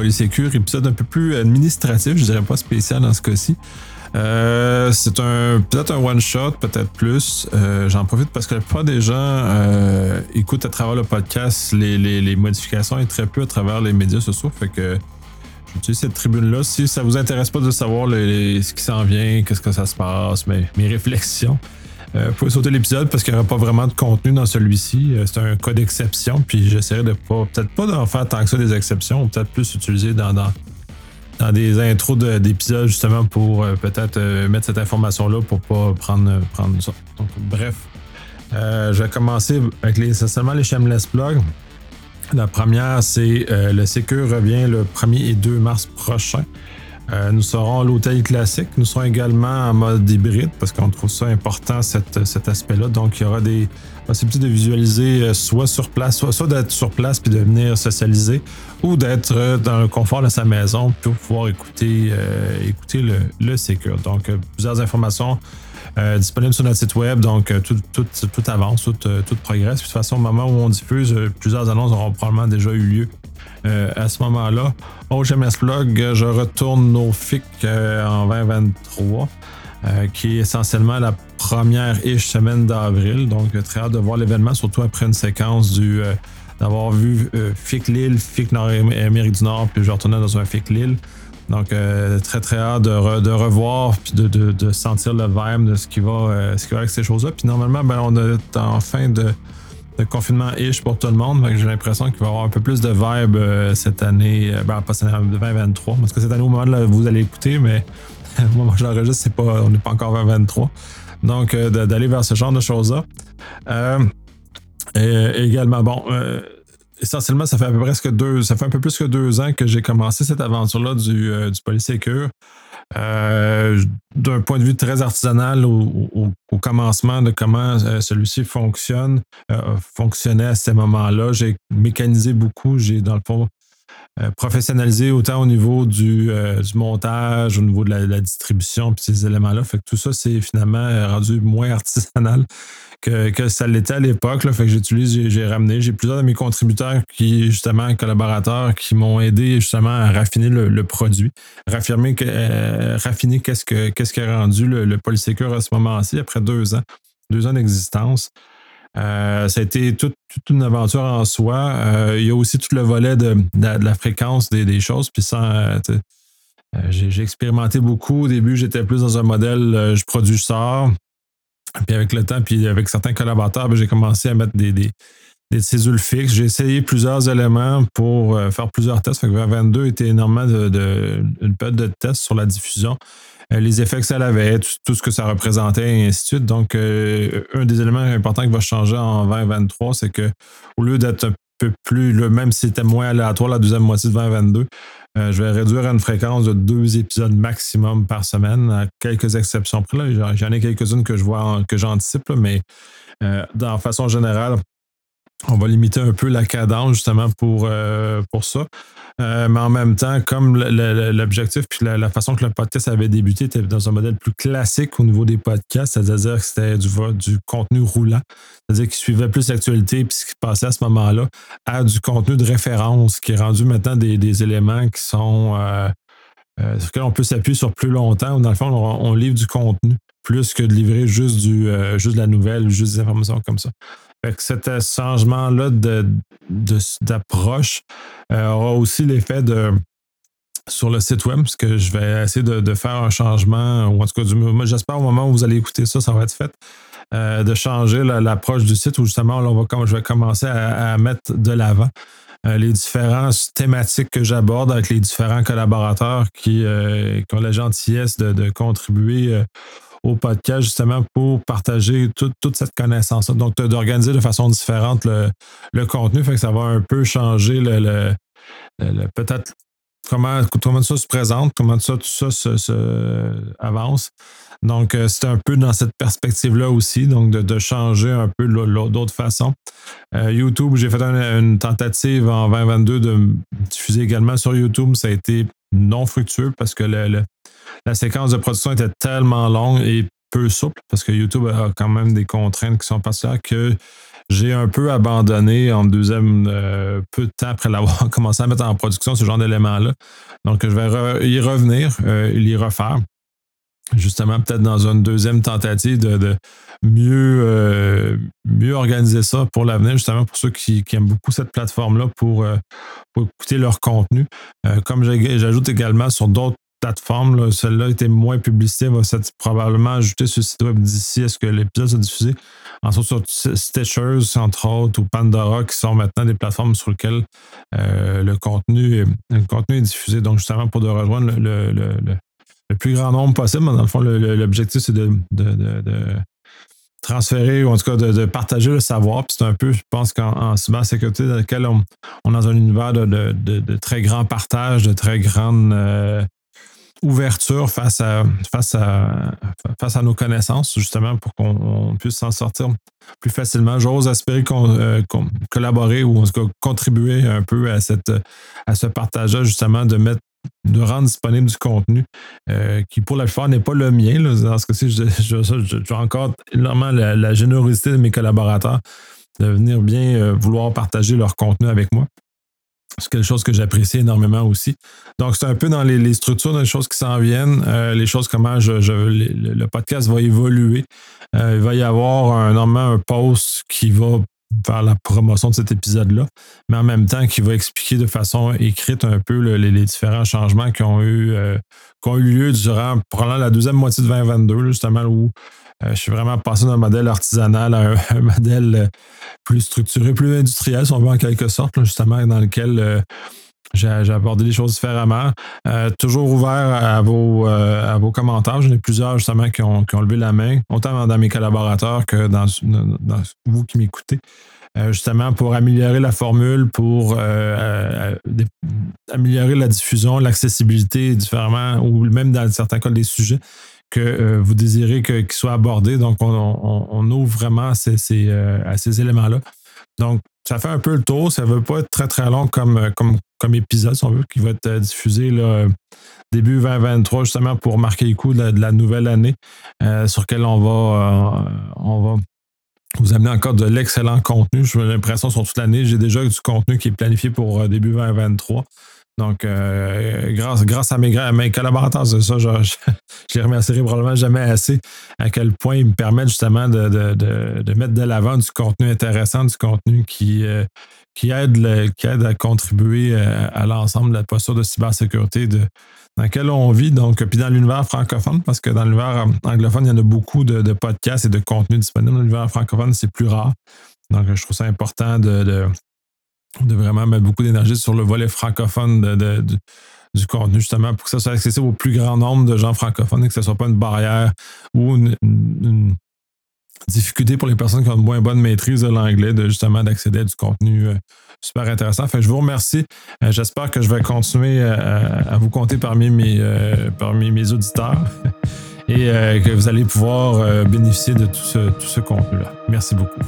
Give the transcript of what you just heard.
Polysécure, épisode un peu plus administratif, je dirais pas spécial dans ce cas-ci. Euh, c'est un peut-être un one shot, peut-être plus. Euh, j'en profite parce que la plupart des gens euh, écoutent à travers le podcast les, les, modifications et très peu à travers les médias sociaux. Fait que j'utilise cette tribune-là. Si ça vous intéresse pas de savoir ce qui s'en vient, qu'est-ce que ça se passe, mes, mes réflexions. Vous pouvez sauter l'épisode parce qu'il n'y aura pas vraiment de contenu dans celui-ci. c'est un cas d'exception, puis j'essaierai de pas, peut-être pas d'en faire tant que ça des exceptions, peut-être plus utiliser dans, dans, des intros d'épisodes justement pour euh, peut-être euh, mettre cette information-là pour pas prendre, prendre ça. Donc, bref, euh, je vais commencer avec les, essentiellement les Shameless Blogs. La première, c'est le Secure revient le 1er et 2 mars prochain. Nous serons à l'hôtel classique. Nous serons également en mode hybride parce qu'on trouve ça important, cet aspect-là. Donc, il y aura des possibilités de visualiser soit sur place, soit, soit d'être sur place puis de venir socialiser, ou d'être euh, dans le confort de sa maison pour pouvoir écouter, euh, le, le. Donc, euh, plusieurs informations disponibles sur notre site web. Donc, tout, avance, tout, tout, progresse. de toute façon, au moment où on diffuse, plusieurs annonces auront probablement déjà eu lieu à ce moment-là. Au GMS Blog, je retourne au FIC en 2023. qui est essentiellement la première ish semaine d'avril. Donc, très hâte de voir l'événement, surtout après une séquence du d'avoir vu euh, FIC Lille, FIC Nord-Amérique du Nord, puis je retournais dans un FIC Lille. Donc, euh, très, très hâte de, revoir puis de, de, sentir le vibe de ce qui va, euh, ce qui va avec ces choses-là. Puis normalement, ben, on est en fin de, confinement-ish pour tout le monde. J'ai l'impression qu'il va y avoir un peu plus de vibe cette année, ben, pas cette année, 2023. Parce que cette année, au moment où vous allez écouter, mais moi, moi je l'enregistre, c'est pas, on n'est pas encore 2023. Donc, d'aller vers ce genre de choses-là. Et également, bon, euh, essentiellement, ça fait à peu presque deux, ça fait un peu plus que deux ans que j'ai commencé cette aventure-là du, euh, du Polysécure. Euh, d'un point de vue très artisanal au, commencement de comment celui-ci fonctionne, fonctionnait à ces moments-là. J'ai mécanisé beaucoup, j'ai dans le fond professionnalisé autant au niveau du, du, montage, au niveau de la, la distribution, puis ces éléments-là. Fait que tout ça, c'est finalement rendu moins artisanal que, ça l'était à l'époque. Fait que j'utilise, j'ai ramené. J'ai plusieurs de mes contributeurs qui, justement, collaborateurs, qui m'ont aidé justement à raffiner le, produit, raffiner, euh, raffiner qu'est-ce que qu'est-ce qui a rendu le, le Polysecure à ce moment-ci, après deux ans, deux ans d'existence. Euh, ça a été toute, une aventure en soi. Euh, il y a aussi tout le volet de, la fréquence des, choses. Puis sans, j'ai expérimenté beaucoup. Au début, j'étais plus dans un modèle je produis, je sors. Puis avec le temps, puis avec certains collaborateurs, ben, j'ai commencé à mettre des, des, fixes. J'ai essayé plusieurs éléments pour euh, faire plusieurs tests. Fait que 22 était énormément de, de, une période de tests sur la diffusion. Euh, les effets que ça avait, tout, ce que ça représentait, et ainsi de suite. Donc, euh, un des éléments importants qui va changer en 2023, c'est que au lieu d'être un peu plus, même si c'était moins aléatoire la deuxième moitié de 2022, euh, je vais réduire à une fréquence de deux épisodes maximum par semaine, à quelques exceptions près. J'en ai quelques-unes que je vois, que j'anticipe, mais euh, dans façon générale, on va limiter un peu la cadence justement pour, euh, ça. Euh, mais en même temps, comme l'objectif puis la, façon que le podcast avait débuté était dans un modèle plus classique au niveau des podcasts, c'est-à-dire que c'était du, contenu roulant, c'est-à-dire qu'il suivait plus l'actualité puis ce qui passait à ce moment-là, à du contenu de référence qui est rendu maintenant des, éléments qui sont euh, sur lesquels on peut s'appuyer sur plus longtemps. Dans le fond, on, livre du contenu plus que de livrer juste, juste de la nouvelle ou juste des informations comme ça. Fait que cet changement-là d'approche euh, aura aussi l'effet de sur le site web, parce que je vais essayer de, faire un changement, ou en tout cas, j'espère au moment où vous allez écouter ça, ça va être fait, euh, de changer l'approche du site où justement, on va, je vais commencer à, mettre de l'avant euh, les différentes thématiques que j'aborde avec les différents collaborateurs qui, ont la gentillesse de, de contribuer au podcast justement pour partager toute cette connaissance-là. Donc, d'organiser de façon différente le, contenu, fait que ça va un peu changer le, peut-être comment, comment ça se présente, comment ça, tout ça se, avance. Donc, euh, c'est un peu dans cette perspective-là aussi, donc de, changer un peu d'autres façons. Euh, YouTube, j'ai fait une tentative en 2022 de diffuser également sur YouTube. Ça a été non fructueux parce que le, la séquence de production était tellement longue et peu souple parce que YouTube a quand même des contraintes qui sont particulières que j'ai un peu abandonné en deuxième euh, peu de temps après l'avoir commencé à mettre en production ce genre d'éléments-là. Donc, je vais y revenir, euh, y refaire. Justement, peut-être dans une deuxième tentative de, mieux, euh, mieux organiser ça pour l'avenir, justement pour ceux qui, aiment beaucoup cette plateforme-là pour, pour, écouter leur contenu. comme j'ajoute également sur d'autres plateforme. Celle-là était moins publicité, va probablement ajouter sur le site web d'ici à ce que l'épisode soit diffusé. Ensuite, sur Stitchers, entre autres, ou Pandora, qui sont maintenant des plateformes sur lesquelles euh, le, contenu, le contenu est diffusé. Donc, justement, pour de rejoindre le, le, plus grand nombre possible. Dans le fond, l'objectif, c'est de, transférer ou en tout cas de, partager le savoir. Puis c'est un peu, je pense qu'en cybersécurité, dans lequel on, est dans un univers de, très grand partage, de très grande euh, ouverture face à, face à, face à nos connaissances, justement, pour qu'on puisse s'en sortir plus facilement. J'ose espérer qu'on euh, collaborer ou en tout cas contribuer un peu à, cette, à ce partage-là, justement, de mettre de rendre disponible du contenu euh, qui, pour la plupart, n'est pas le mien. Dans ce cas-ci, j'ai encore énormément la, générosité de mes collaborateurs de venir bien euh, vouloir partager leur contenu avec moi. C'est quelque chose que j'apprécie énormément aussi. Donc, c'est un peu dans les, structures, les choses qui s'en viennent, euh, les choses, comment je, le, podcast va évoluer. Euh, il va y avoir un, normalement un post qui va faire la promotion de cet épisode-là, mais en même temps qui va expliquer de façon écrite un peu les, différents changements qui ont eu, euh, qui ont eu lieu durant la deuxième moitié de 2022, justement, où euh, je suis vraiment passé d'un modèle artisanal à un, modèle euh, plus structuré, plus industriel, si on veut, en quelque sorte, justement, dans lequel j'ai abordé les choses différemment. toujours ouvert à vos, à vos commentaires. J'en ai plusieurs, justement, qui ont, levé la main, autant dans mes collaborateurs que dans, vous qui m'écoutez. justement pour améliorer la formule, pour améliorer la diffusion, l'accessibilité différemment, ou même dans certains cas des sujets que euh, vous désirez qu'il soit abordé. Donc, on, ouvre vraiment ces, euh, à ces éléments-là. Donc, ça fait un peu le tour. Ça ne veut pas être très, très long comme, euh, comme, comme épisode, si on veut, qui va être diffusé là, début 2023, justement, pour marquer le coup de la, nouvelle année, sur lequel on va, on va vous amener encore de l'excellent contenu. J'ai l'impression sur toute l'année, j'ai déjà du contenu qui est planifié pour début 2023. Donc, euh, grâce, grâce à mes, mes collaborateurs, ça, je, je, les remercierai probablement jamais assez à quel point ils me permettent justement de, mettre de l'avant du contenu intéressant, du contenu qui, euh, qui, aide qui aide à contribuer euh, à, l'ensemble de la posture de cybersécurité de, dans laquelle on vit. Donc, puis dans l'univers francophone, parce que dans l'univers anglophone, il y en a beaucoup de, podcasts et de contenus disponibles. Dans l'univers francophone, c'est plus rare. Donc, je trouve ça important de de vraiment mettre beaucoup d'énergie sur le volet francophone de, du contenu, justement, pour que ça soit accessible au plus grand nombre de gens francophones et que ce ne soit pas une barrière ou une, difficulté pour les personnes qui ont une moins bonne maîtrise de l'anglais, de justement d'accéder à du contenu euh, super intéressant. Je vous remercie. Euh, j'espère que je vais continuer à, vous compter parmi mes, euh, parmi mes auditeurs et que vous allez pouvoir bénéficier de tout ce, tout ce contenu-là. Merci beaucoup.